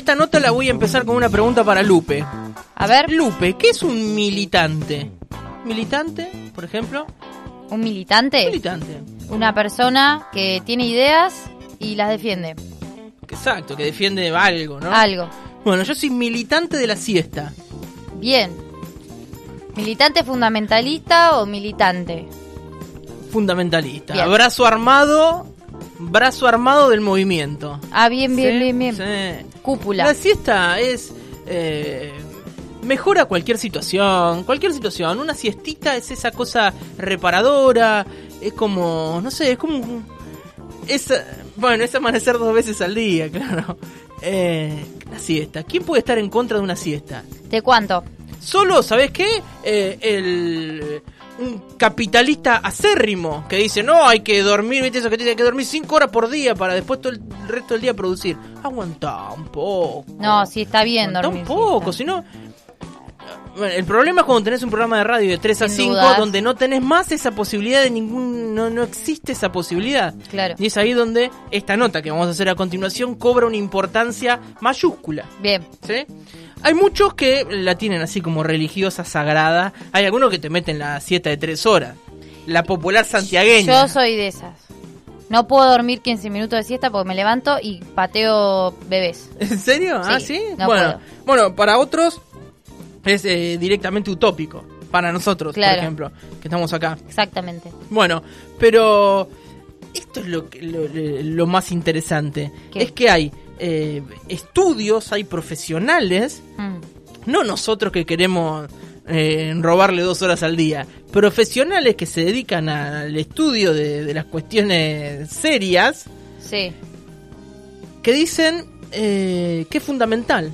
esta nota la voy a empezar con una pregunta para Lupe. A ver, Lupe, ¿qué es un militante? ¿Militante, por ejemplo? un militante, Militante. una persona que tiene ideas y las defiende. Exacto, que defiende algo, ¿no? Algo. Bueno, yo soy militante de la siesta. Bien. ¿Militante fundamentalista o militante? Fundamentalista. Bien. Brazo armado, brazo armado del movimiento. Ah, bien, bien, ¿Sí? bien, bien. Sí. Cúpula. La siesta es... eh, mejora cualquier situación, cualquier situación. Una siestita es esa cosa reparadora, es como, no sé, es como... Es, bueno, es amanecer dos veces al día, claro. Eh, la siesta. ¿Quién puede estar en contra de una siesta? ¿De cuánto? Solo, ¿sabes qué? Eh, el un capitalista acérrimo que dice, no, hay que dormir, ¿viste eso que tiene que dormir cinco horas por día para después todo el resto del día producir? Aguanta un poco. No, sí, está bien Aguantá dormir. un poco, siesta. si no... Bueno, el problema es cuando tenés un programa de radio de 3 a Sin 5 dudas. donde no tenés más esa posibilidad de ningún... No, no existe esa posibilidad. Claro. Y es ahí donde esta nota que vamos a hacer a continuación cobra una importancia mayúscula. Bien. ¿Sí? Hay muchos que la tienen así como religiosa, sagrada. Hay algunos que te meten la siesta de tres horas. La popular santiagueña. Yo soy de esas. No puedo dormir 15 minutos de siesta porque me levanto y pateo bebés. ¿En serio? ah, Sí, sí. no bueno, bueno, para otros es eh, directamente utópico. Para nosotros, Claro. por ejemplo, que estamos acá. Exactamente. Bueno, pero esto es lo, que- lo, lo más interesante. ¿Qué? Es que hay eh, estudios, hay profesionales Mm. no nosotros que queremos eh, robarle dos horas al día, profesionales que se dedican al estudio de, de las cuestiones serias, Sí. que dicen eh, que es fundamental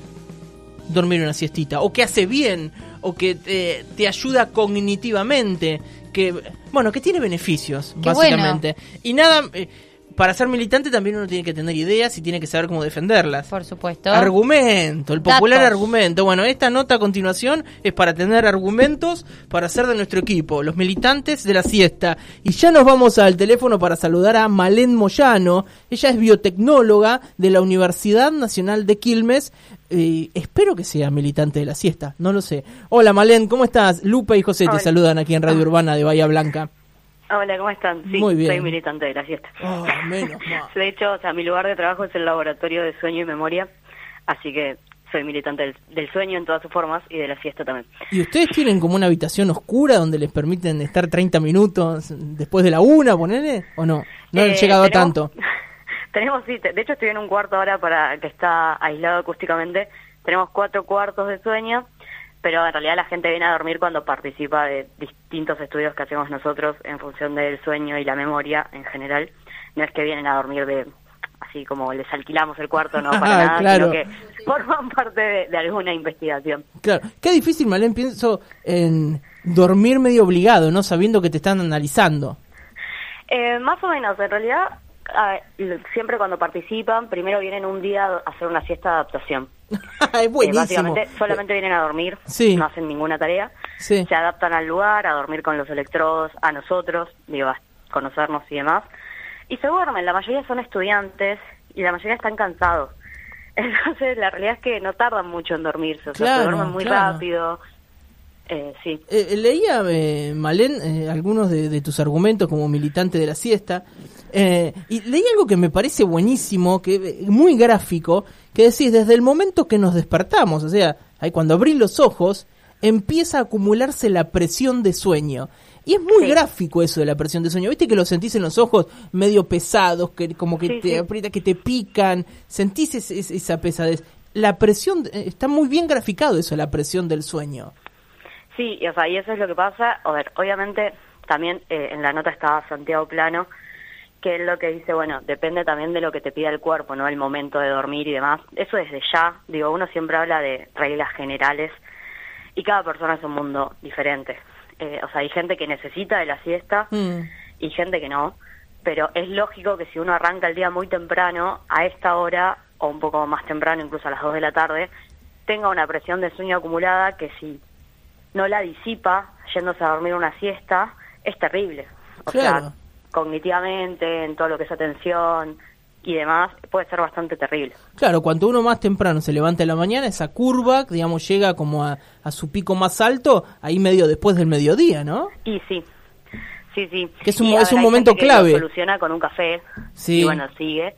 dormir una siestita, o que hace bien, o que te, te ayuda cognitivamente, que bueno, que tiene beneficios, Qué básicamente. Y nada, eh, para ser militante también uno tiene que tener ideas y tiene que saber cómo defenderlas. Por supuesto. Argumento, el popular Datos. argumento. Bueno, esta nota a continuación es para tener argumentos para hacer de nuestro equipo, los militantes de la siesta. Y ya nos vamos al teléfono para saludar a Malén Moyano. Ella es biotecnóloga de la Universidad Nacional de Quilmes. Eh, espero que sea militante de la siesta, no lo sé. Hola Malén, ¿cómo estás? Lupe y José te saludan aquí en Radio Urbana de Bahía Blanca. Hola, ¿cómo están? Sí, Muy bien. soy militante de la siesta. Oh, menos mal. De hecho, o sea, mi lugar de trabajo es el laboratorio de sueño y memoria, así que soy militante del, del sueño en todas sus formas y de la siesta también. ¿Y ustedes tienen como una habitación oscura donde les permiten estar 30 minutos después de la una, ponele? ¿O no? No han Eh, llegado a tanto. tenemos, sí, de hecho estoy en un cuarto ahora para que está aislado acústicamente. Tenemos cuatro cuartos de sueño, pero en realidad la gente viene a dormir cuando participa de distintos estudios que hacemos nosotros en función del sueño y la memoria en general. No es que vienen a dormir de así como les alquilamos el cuarto, no para Ah, nada, claro. sino que forman parte de, de alguna investigación. Claro, qué difícil, Malén, pienso en dormir medio obligado, ¿no? Sabiendo que te están analizando. Eh, más o menos, en realidad, a- siempre cuando participan, primero vienen un día a hacer una siesta de adaptación. es Eh, buenísimo. básicamente solamente vienen a dormir, Sí. no hacen ninguna tarea, Sí. se adaptan al lugar, a dormir con los electrodos, a nosotros, digo, a conocernos y demás, y se duermen, la mayoría son estudiantes y la mayoría están cansados. Entonces, la realidad es que no tardan mucho en dormirse, o sea, Claro, se duermen muy claro. rápido. Eh, sí. Eh, leía, eh, Malén, eh, algunos de, de tus argumentos como militante de la siesta, eh, y leí algo que me parece buenísimo, que eh, muy gráfico, que decís, desde el momento que nos despertamos, o sea, ahí cuando abrís los ojos, empieza a acumularse la presión de sueño. Y es muy Sí. gráfico eso de la presión de sueño. ¿Viste que lo sentís en los ojos medio pesados, que como que Sí, te sí. aprieta, que te pican? Sentís ese- esa pesadez. La presión, eh, está muy bien graficado eso, la presión del sueño. Sí, y, o sea, y eso es lo que pasa. A ver, obviamente también eh, en la nota estaba Santiago Plano, que es lo que dice, bueno, depende también de lo que te pida el cuerpo, ¿no? El momento de dormir y demás. Eso desde ya, digo, uno siempre habla de reglas generales y cada persona es un mundo diferente. Eh, o sea, hay gente que necesita de la siesta Mm. y gente que no, pero es lógico que si uno arranca el día muy temprano, a esta hora, o un poco más temprano, incluso a las 2 de la tarde, tenga una presión de sueño acumulada que si no la disipa yéndose a dormir una siesta, es terrible. O Claro. sea, cognitivamente, en todo lo que es atención, y demás, puede ser bastante terrible. Claro, cuanto uno más temprano se levanta en la mañana, esa curva, digamos, llega como a, a su pico más alto, ahí medio después del mediodía, ¿no? Y sí, sí, sí. Que es un, Y, es ver, un momento que clave. soluciona con un café Sí. y bueno, sigue.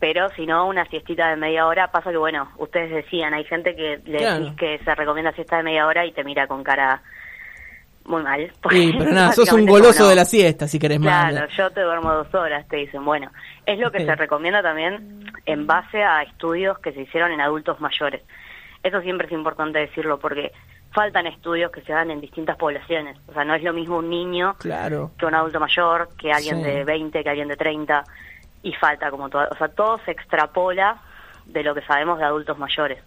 Pero si no, una siestita de media hora, pasa que bueno, ustedes decían, hay gente que le Claro. decís que se recomienda siesta de media hora y te mira con cara muy mal. Sí, pero nada, sos un goloso no. de la siesta, si querés más. Claro, yo te duermo dos horas, te dicen. Bueno, es lo que se recomienda también en base a estudios que se hicieron en adultos mayores. Eso siempre es importante decirlo porque faltan estudios que se hagan en distintas poblaciones. O sea, no es lo mismo un niño Claro. que un adulto mayor, que alguien Sí. de 20, que alguien de 30, y falta como todo. O sea, todo se extrapola de lo que sabemos de adultos mayores.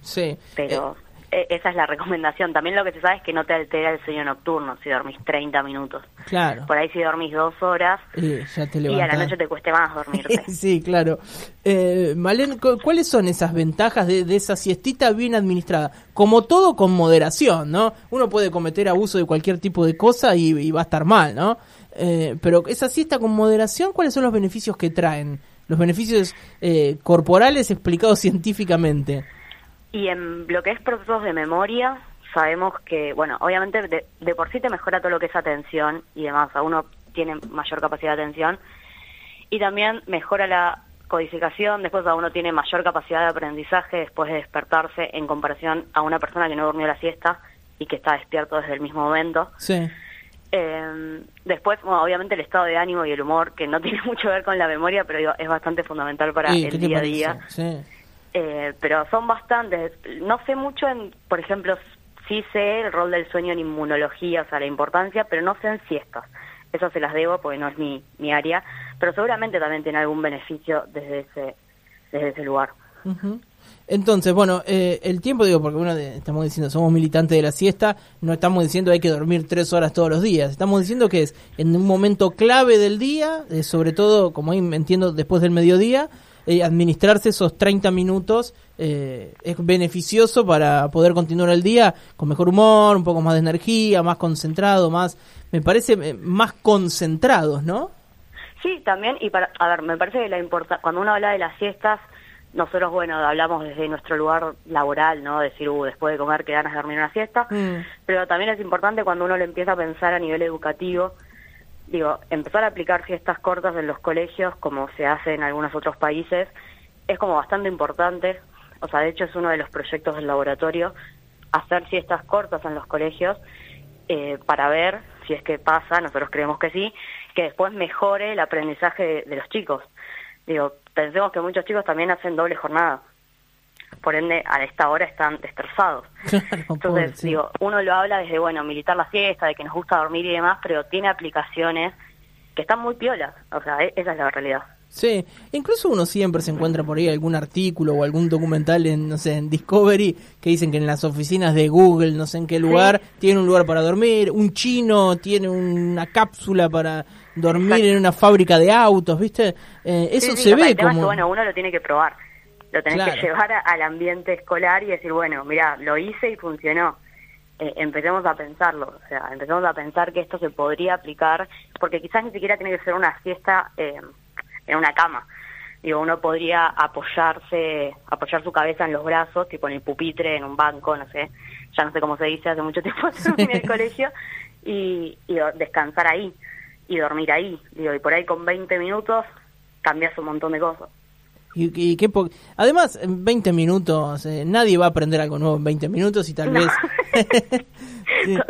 Sí. Pero e- esa es la recomendación. También lo que se sabe es que no te altera el sueño nocturno si dormís 30 minutos. Claro. Por ahí si dormís dos horas Eh, ya te y a la noche te cueste más dormirte. sí, claro. Eh, Malén, cu- ¿cuáles son esas ventajas de, de esa siestita bien administrada? Como todo con moderación, ¿no? Uno puede cometer abuso de cualquier tipo de cosa y, y va a estar mal, ¿no? Eh, pero esa siesta con moderación, ¿cuáles son los beneficios que traen? Los beneficios eh, corporales explicados científicamente. Y en lo que es procesos de memoria, sabemos que, bueno, obviamente de, de por sí te mejora todo lo que es atención y demás, o sea, uno tiene mayor capacidad de atención y también mejora la codificación, después a uno tiene mayor capacidad de aprendizaje después de despertarse en comparación a una persona que no durmió la siesta y que está despierto desde el mismo momento. Sí. Eh, después, bueno, obviamente el estado de ánimo y el humor, que no tiene mucho que ver con la memoria, pero digo, es bastante fundamental para Eh, ¿qué el día a día. Sí. Eh, pero son bastantes. No sé mucho en, por ejemplo, sí sé el rol del sueño en inmunología, o sea, la importancia, pero no sé en siestas. Eso se las debo porque no es mi, mi área, pero seguramente también tiene algún beneficio desde ese, desde ese lugar. Entonces, bueno, eh, el tiempo, digo, porque de- estamos diciendo, somos militantes de la siesta, no estamos diciendo hay que dormir tres horas todos los días, estamos diciendo que es en un momento clave del día, eh, sobre todo, como ahí entiendo, después del mediodía, eh, administrarse esos 30 minutos eh, es beneficioso para poder continuar el día con mejor humor, un poco más de energía, más concentrado, más, me parece, eh, más concentrados, ¿no? Sí, también, y para, a ver, me parece que la importa, cuando uno habla de las siestas, nosotros, bueno, hablamos desde nuestro lugar laboral, ¿no? Decir, uh, después de comer, qué ganas de dormir una siesta. Mm. Pero también es importante cuando uno lo empieza a pensar a nivel educativo, digo, empezar a aplicar siestas cortas en los colegios, como se hace en algunos otros países, es como bastante importante. O sea, de hecho es uno de los proyectos del laboratorio, hacer siestas cortas en los colegios eh, para ver si es que pasa, nosotros creemos que sí, que después mejore el aprendizaje de, de los chicos. Digo, pensemos que muchos chicos también hacen doble jornada. Por ende, a esta hora están destrozados. Entonces, sí. digo, uno lo habla desde, bueno, militar la siesta, de que nos gusta dormir y demás, pero tiene aplicaciones que están muy piolas. O sea, e- esa es la realidad. Sí, incluso uno siempre se encuentra por ahí algún artículo o algún documental en, no sé, en Discovery que dicen que en las oficinas de Google, no sé en qué lugar, tiene un lugar para dormir, un chino tiene una cápsula para dormir Exacto. en una fábrica de autos, ¿viste? Eh, eso Sí, sí, se ve como... que, bueno, uno lo tiene que probar. Lo tenés Claro. que llevar a- al ambiente escolar y decir, bueno, mira, lo hice y funcionó. Eh, empecemos a pensarlo, o sea, empecemos a pensar que esto se podría aplicar, porque quizás ni siquiera tiene que ser una siesta eh, en una cama. Digo, uno podría apoyarse, apoyar su cabeza en los brazos, tipo en el pupitre, en un banco, no sé, ya no sé cómo se dice, hace mucho tiempo en el colegio, y, y descansar ahí, y dormir ahí. Digo, y por ahí con 20 minutos cambias un montón de cosas. Y, y qué po- Además, en 20 minutos, eh, nadie va a aprender algo nuevo en 20 minutos y tal No. vez...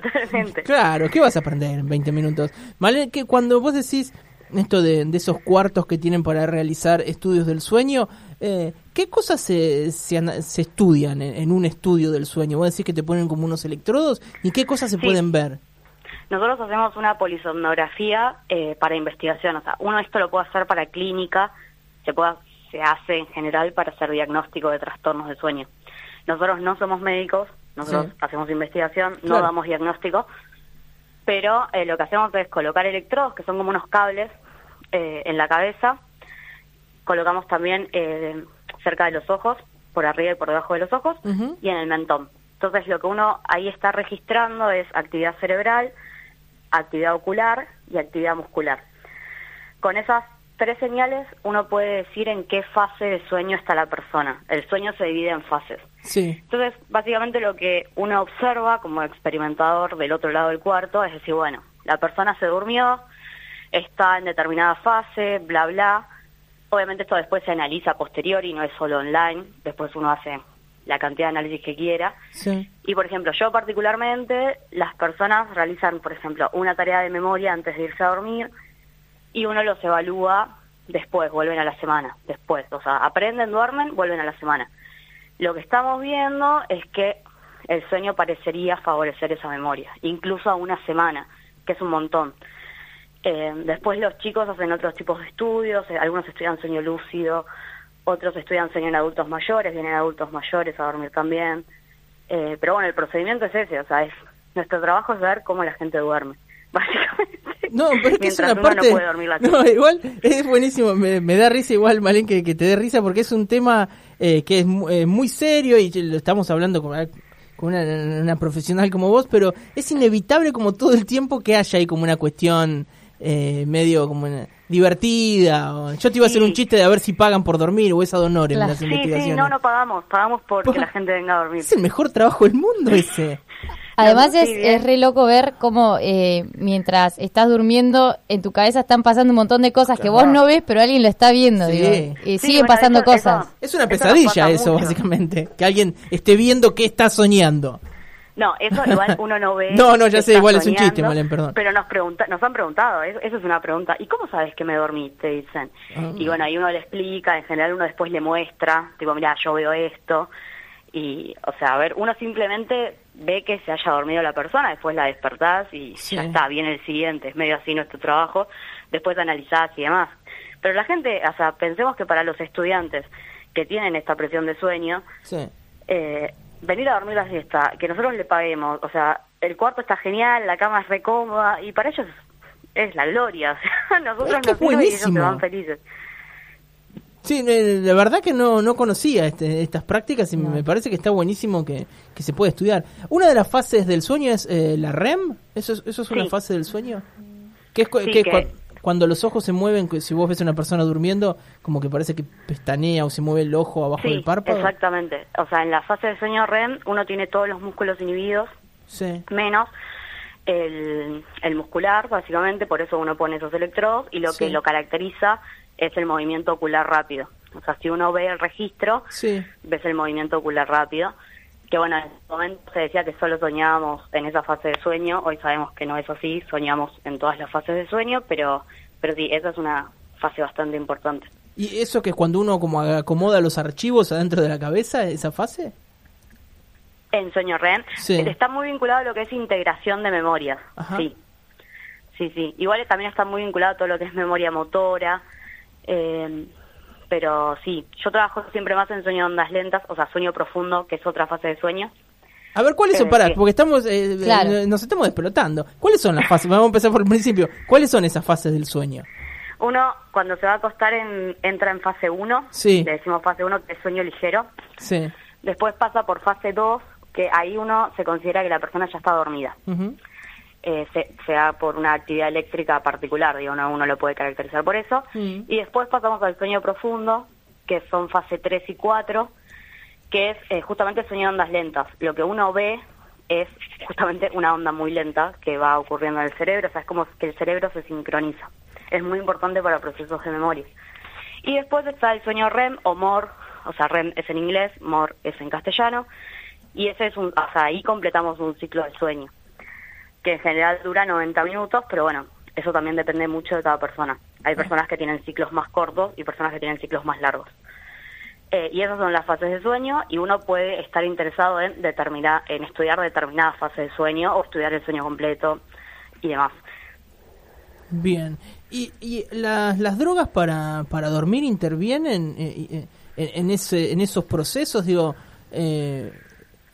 Totalmente. Claro, ¿qué vas a aprender en 20 minutos? Vale, que cuando vos decís esto de, de esos cuartos que tienen para realizar estudios del sueño, eh, ¿qué cosas se, se, se estudian en, en un estudio del sueño? Vos decís que te ponen como unos electrodos y qué cosas se Sí. pueden ver. Nosotros hacemos una polisomnografía eh, para investigación, o sea, uno esto lo puede hacer para clínica, se puede, se hace en general para hacer diagnóstico de trastornos de sueño. Nosotros no somos médicos, nosotros Sí. hacemos investigación, no damos diagnóstico, pero eh, lo que hacemos es colocar electrodos, que son como unos cables, eh, en la cabeza, colocamos también eh, cerca de los ojos, por arriba y por debajo de los ojos, y en el mentón. Entonces lo que uno ahí está registrando es actividad cerebral, actividad ocular y actividad muscular. Con esas tres señales uno puede decir en qué fase de sueño está la persona. El sueño se divide en fases. Sí. Entonces, básicamente lo que uno observa como experimentador del otro lado del cuarto es decir, bueno, la persona se durmió, está en determinada fase, bla, bla. Obviamente esto después se analiza a posteriori, no es solo online, después uno hace la cantidad de análisis que quiera. Sí. Y por ejemplo, yo particularmente, las personas realizan, por ejemplo, una tarea de memoria antes de irse a dormir y uno los evalúa después, vuelven a la semana, después. O sea, aprenden, duermen, vuelven a la semana. Lo que estamos viendo es que el sueño parecería favorecer esa memoria, incluso a una semana, que es un montón. Eh, después los chicos hacen otros tipos de estudios, eh, algunos estudian sueño lúcido, otros estudian sueño en adultos mayores, vienen adultos mayores a dormir también. Eh, pero bueno, el procedimiento es ese, o sea, es nuestro trabajo es ver cómo la gente duerme, básicamente. No, pero es que es una parte. no puede dormir la No, igual es buenísimo. Me, me da risa igual, Malén, que, que te dé risa porque es un tema eh, que es eh, muy serio y lo estamos hablando con, con una, una profesional como vos, pero es inevitable como todo el tiempo que haya ahí como una cuestión eh, medio como una- divertida. o- yo te iba a hacer Sí. un chiste de a ver si pagan por dormir o es ad honorem Claro. las Sí, investigaciones. sí, no, no pagamos, pagamos porque Pues- la gente venga a dormir. Es el mejor trabajo del mundo ese. Además es, re loco ver cómo eh, mientras estás durmiendo en tu cabeza están pasando un montón de cosas que vos no ves, pero alguien lo está viendo. Sí. digo. Y Sí, siguen bueno, pasando eso- cosas. eso- Es una pesadilla eso, mucho. básicamente. Que alguien esté viendo qué está soñando. No, eso igual uno no ve. No, no, ya sé, igual es un chiste, Malén, perdón. Pero nos pregunta, nos han preguntado, eso, eso es una pregunta. ¿Y cómo sabes que me dormí? Te dicen. Ah. Y bueno, ahí uno le explica, en general uno después le muestra, tipo, mira, yo veo esto. Y, o sea, a ver, uno simplemente ve que se haya dormido la persona, después la despertás y Sí. ya está, viene el siguiente, es medio así nuestro trabajo, después analizás y demás. Pero la gente, o sea, pensemos que para los estudiantes que tienen esta presión de sueño, Sí. eh, venir a dormir la siesta, que nosotros le paguemos, o sea, el cuarto está genial, la cama es re cómoda, y para ellos es la gloria, o sea, nosotros Es que nos y ellos se van felices. Sí, eh, la verdad que no, no conocía este- estas prácticas y me parece que está buenísimo que, que se puede estudiar. Una de las fases del sueño es eh, la REM. ¿Eso es, eso es una fase del sueño? Que es, cu- Sí, que es que- cua- cuando los ojos se mueven, si vos ves a una persona durmiendo, como que parece que pestañea o se mueve el ojo abajo Sí, del párpado. exactamente. O sea, en la fase de sueño REM uno tiene todos los músculos inhibidos, Sí. menos el, el muscular, básicamente, por eso uno pone esos electrodos, y lo Sí. que lo caracteriza es el movimiento ocular rápido. O sea, si uno ve el registro, Sí. ves el movimiento ocular rápido. Que bueno, en ese momento se decía que solo soñábamos en esa fase de sueño, hoy sabemos que no es así, soñamos en todas las fases de sueño, pero, pero sí, esa es una fase bastante importante. ¿Y eso que es cuando uno como acomoda los archivos adentro de la cabeza, esa fase? En sueño REM Sí. está muy vinculado a lo que es integración de memorias, sí. Sí, sí. Igual también está muy vinculado a todo lo que es memoria motora, eh, pero sí, yo trabajo siempre más en sueño de ondas lentas, o sea, sueño profundo, que es otra fase de sueño. A ver, ¿cuáles son? Eh, Pará, porque estamos, eh, Claro. eh, nos estamos despelotando. ¿Cuáles son las fases? Vamos a empezar por el principio. ¿Cuáles son esas fases del sueño? Uno, cuando se va a acostar, en- entra en fase 1, Sí. le decimos fase 1, que es sueño ligero. Sí. Después pasa por fase 2, que ahí uno se considera que la persona ya está dormida. Ujú. Eh, se- sea por una actividad eléctrica particular, digo, no, uno lo puede caracterizar por eso. Mm. Y después pasamos al sueño profundo, que son fase 3 y 4, que es eh, justamente el sueño de ondas lentas. Lo que uno ve es justamente una onda muy lenta que va ocurriendo en el cerebro, o sea, es como que el cerebro se sincroniza. Es muy importante para procesos de memoria. Y después está el sueño REM o MOR, o sea, REM es en inglés, MOR es en castellano, y ese es un, o sea, ahí completamos un ciclo del sueño, que en general dura 90 minutos, pero bueno, eso también depende mucho de cada persona. Hay personas que tienen ciclos más cortos y personas que tienen ciclos más largos. Eh, y esas son las fases de sueño y uno puede estar interesado en determinar, en estudiar determinadas fases de sueño o estudiar el sueño completo y demás. Bien. ¿Y, y las, las drogas para, para dormir intervienen eh, eh, en, en ese, en esos procesos? Digo, eh,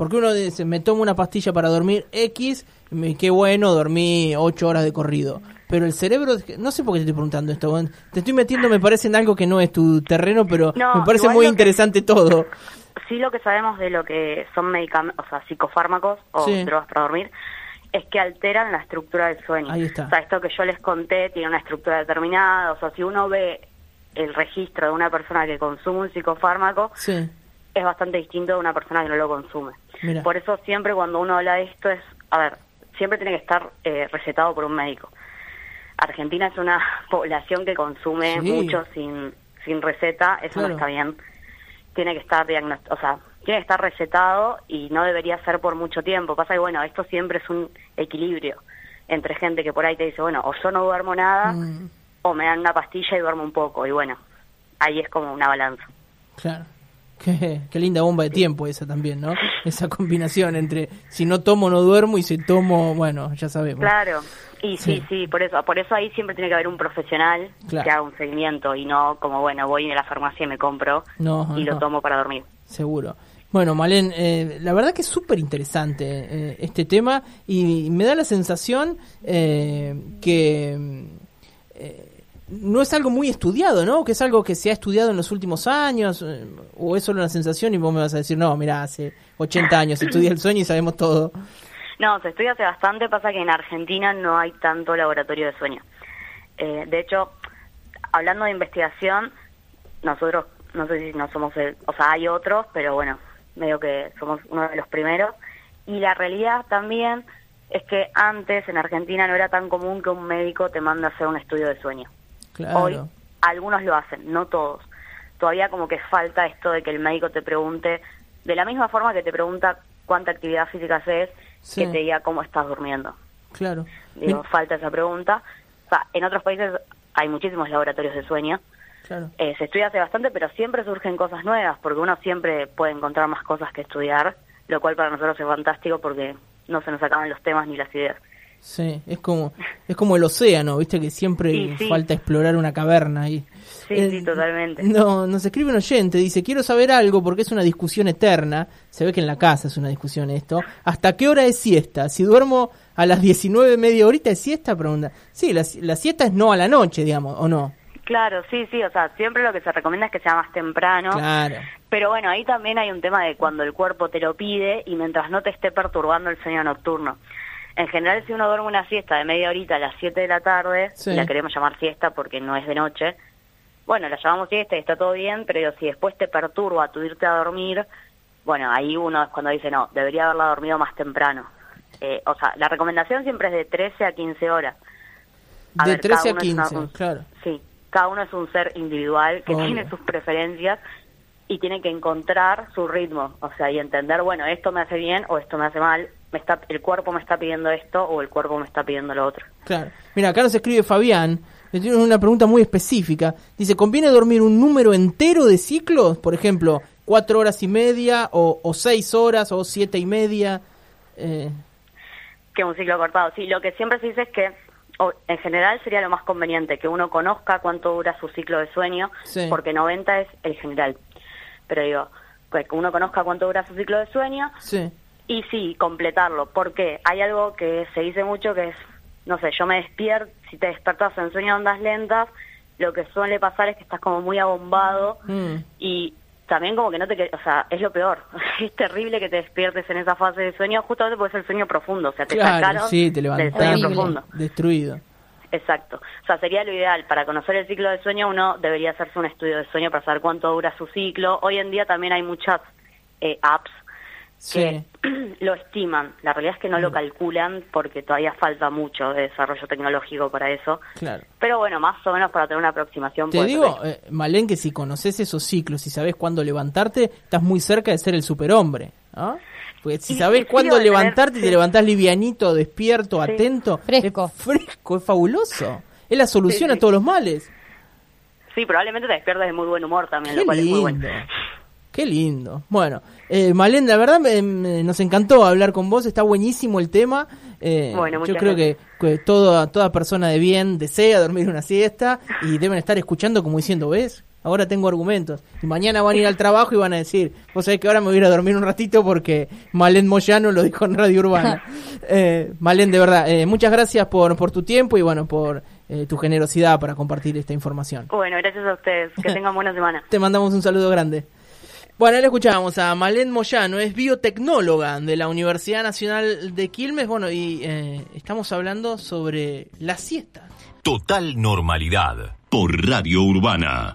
porque uno dice, me tomo una pastilla para dormir X, y me- qué bueno, dormí 8 horas de corrido. Pero el cerebro, no sé por qué te estoy preguntando esto, te estoy metiendo, me parece, en algo que no es tu terreno, pero No, me parece muy que- interesante todo. Sí lo que sabemos de lo que son medicamentos, o sea, psicofármacos o Sí. drogas para dormir, es que alteran la estructura del sueño. Ahí está. O sea, esto que yo les conté tiene una estructura determinada, o sea, si uno ve el registro de una persona que consume un psicofármaco Sí. Es bastante distinto de una persona que no lo consume. Mira. Por eso siempre cuando uno habla de esto es, a ver, siempre tiene que estar eh, recetado por un médico. Argentina es una población que consume Sí. mucho sin, sin receta, eso Claro. no está bien. Tiene que estar diagnosticado, o sea, tiene que estar recetado y no debería ser por mucho tiempo. Pasa que, bueno, esto siempre es un equilibrio entre gente que por ahí te dice, bueno, o yo no duermo nada, Mm, o me dan una pastilla y duermo un poco. Y bueno, ahí es como una balanza. claro. Qué, qué linda bomba de tiempo esa también, ¿no? Esa combinación entre si no tomo no duermo y si tomo, bueno, ya sabemos. Claro, y sí, Sí. sí, por eso, por eso ahí siempre tiene que haber un profesional Claro. que haga un seguimiento y no como, bueno, voy a la farmacia y me compro No, y no. lo tomo para dormir. Seguro. Bueno, Malén, eh, la verdad que es súper interesante eh, este tema y me da la sensación eh, que eh, no es algo muy estudiado, ¿no? Que es algo que se ha estudiado en los últimos años eh, o es solo una sensación y vos me vas a decir, no, mira, hace 80 años estudié el sueño y sabemos todo. No, se estudia hace bastante, pasa que en Argentina no hay tanto laboratorio de sueño. Eh, de hecho, hablando de investigación, nosotros, no sé si no somos el, o sea, hay otros, pero bueno, medio que somos uno de los primeros. Y la realidad también es que antes en Argentina no era tan común que un médico te mande a hacer un estudio de sueño. Claro. Hoy algunos lo hacen, no todos. Todavía como que falta esto de que el médico te pregunte, de la misma forma que te pregunta cuánta actividad física haces, Sí. que te diga cómo estás durmiendo. Claro. Digo, Bien, falta esa pregunta. O sea, en otros países hay muchísimos laboratorios de sueño. Claro. Eh, se estudia hace bastante, pero siempre surgen cosas nuevas, porque uno siempre puede encontrar más cosas que estudiar, lo cual para nosotros es fantástico porque no se nos acaban los temas ni las ideas. Sí, es como es como el océano, ¿viste? Que siempre Sí, sí. falta explorar una caverna ahí. Sí, sí, totalmente. No, nos escribe un oyente, dice, quiero saber algo porque es una discusión eterna. Se ve que en la casa es una discusión esto. ¿Hasta qué hora es siesta? Si duermo a las 19, media horita es siesta, pregunta. Sí, la, la siesta es no a la noche, digamos, ¿o no? Claro, sí, sí, o sea, siempre lo que se recomienda es que sea más temprano. Claro. Pero bueno, ahí también hay un tema de cuando el cuerpo te lo pide y mientras no te esté perturbando el sueño nocturno. En general, si uno duerme una siesta de media horita a las 7 de la tarde, Sí. la queremos llamar siesta porque no es de noche, bueno, la llamamos siesta y está todo bien, pero si después te perturba tu irte a dormir, bueno, ahí uno es cuando dice, no, debería haberla dormido más temprano. Eh, o sea, la recomendación siempre es de 13 a 15 horas. A de ver, cada 13 a uno es una- 15, un- claro. Sí, cada uno es un ser individual que Obvio. tiene sus preferencias y tiene que encontrar su ritmo, o sea, y entender, bueno, esto me hace bien o esto me hace mal, me está, el cuerpo me está pidiendo esto o el cuerpo me está pidiendo lo otro. Claro. Mira, acá nos escribe Fabián. Le tiene una pregunta muy específica. Dice, ¿conviene dormir un número entero de ciclos? Por ejemplo, cuatro horas y media, o, o seis horas, o siete y media. Eh, Que un ciclo cortado. Sí, lo que siempre se dice es que o, en general sería lo más conveniente que uno conozca cuánto dura su ciclo de sueño, Sí. porque 90 es el general. Pero digo, que uno conozca cuánto dura su ciclo de sueño sí, Y sí, completarlo, porque hay algo que se dice mucho que es, no sé, yo me despierto, si te despertas en sueño de ondas lentas, lo que suele pasar es que estás como muy abombado Mm. y también como que no te, o sea, es lo peor, es terrible que te despiertes en esa fase de sueño, justamente porque es el sueño profundo, o sea, te claro, sacaron sí, te del sueño profundo. destruido. Exacto. O sea, sería lo ideal. Para conocer el ciclo de sueño, uno debería hacerse un estudio de sueño para saber cuánto dura su ciclo. Hoy en día también hay muchas eh, apps Sí, que lo estiman. La realidad es que no Mm. lo calculan porque todavía falta mucho de desarrollo tecnológico para eso. claro. Pero bueno, más o menos para tener una aproximación. Te digo, eh, Malén, que si conoces esos ciclos y sabes cuándo levantarte, estás muy cerca de ser el superhombre. ¿no? Porque si Y- sabes y sí, cuándo tener- levantarte y te sí. levantás livianito, despierto, Sí. atento, Fresco. es fresco, es fabuloso. Es la solución Sí, a sí. todos los males. Sí, probablemente te despiertes de muy buen humor también, Qué lo cual es muy bueno. Qué lindo. Bueno, eh, Malén, la verdad me- me- nos encantó hablar con vos, está buenísimo el tema. Eh, Bueno, yo creo que, que toda, toda persona de bien desea dormir una siesta y deben estar escuchando como diciendo, ¿ves? Ahora tengo argumentos. Y mañana van a ir al trabajo y van a decir, vos sabés que ahora me voy a ir a dormir un ratito porque Malén Moyano lo dijo en Radio Urbana. eh, Malén, de verdad, eh, muchas gracias por, por tu tiempo y bueno, por eh, tu generosidad para compartir esta información. Bueno, gracias a ustedes. Que tengan buena semana. Te mandamos un saludo grande. Bueno, le escuchábamos a Malén Moyano, es biotecnóloga de la Universidad Nacional de Quilmes. Bueno, y eh, estamos hablando sobre la siesta. Total normalidad por Radio Urbana.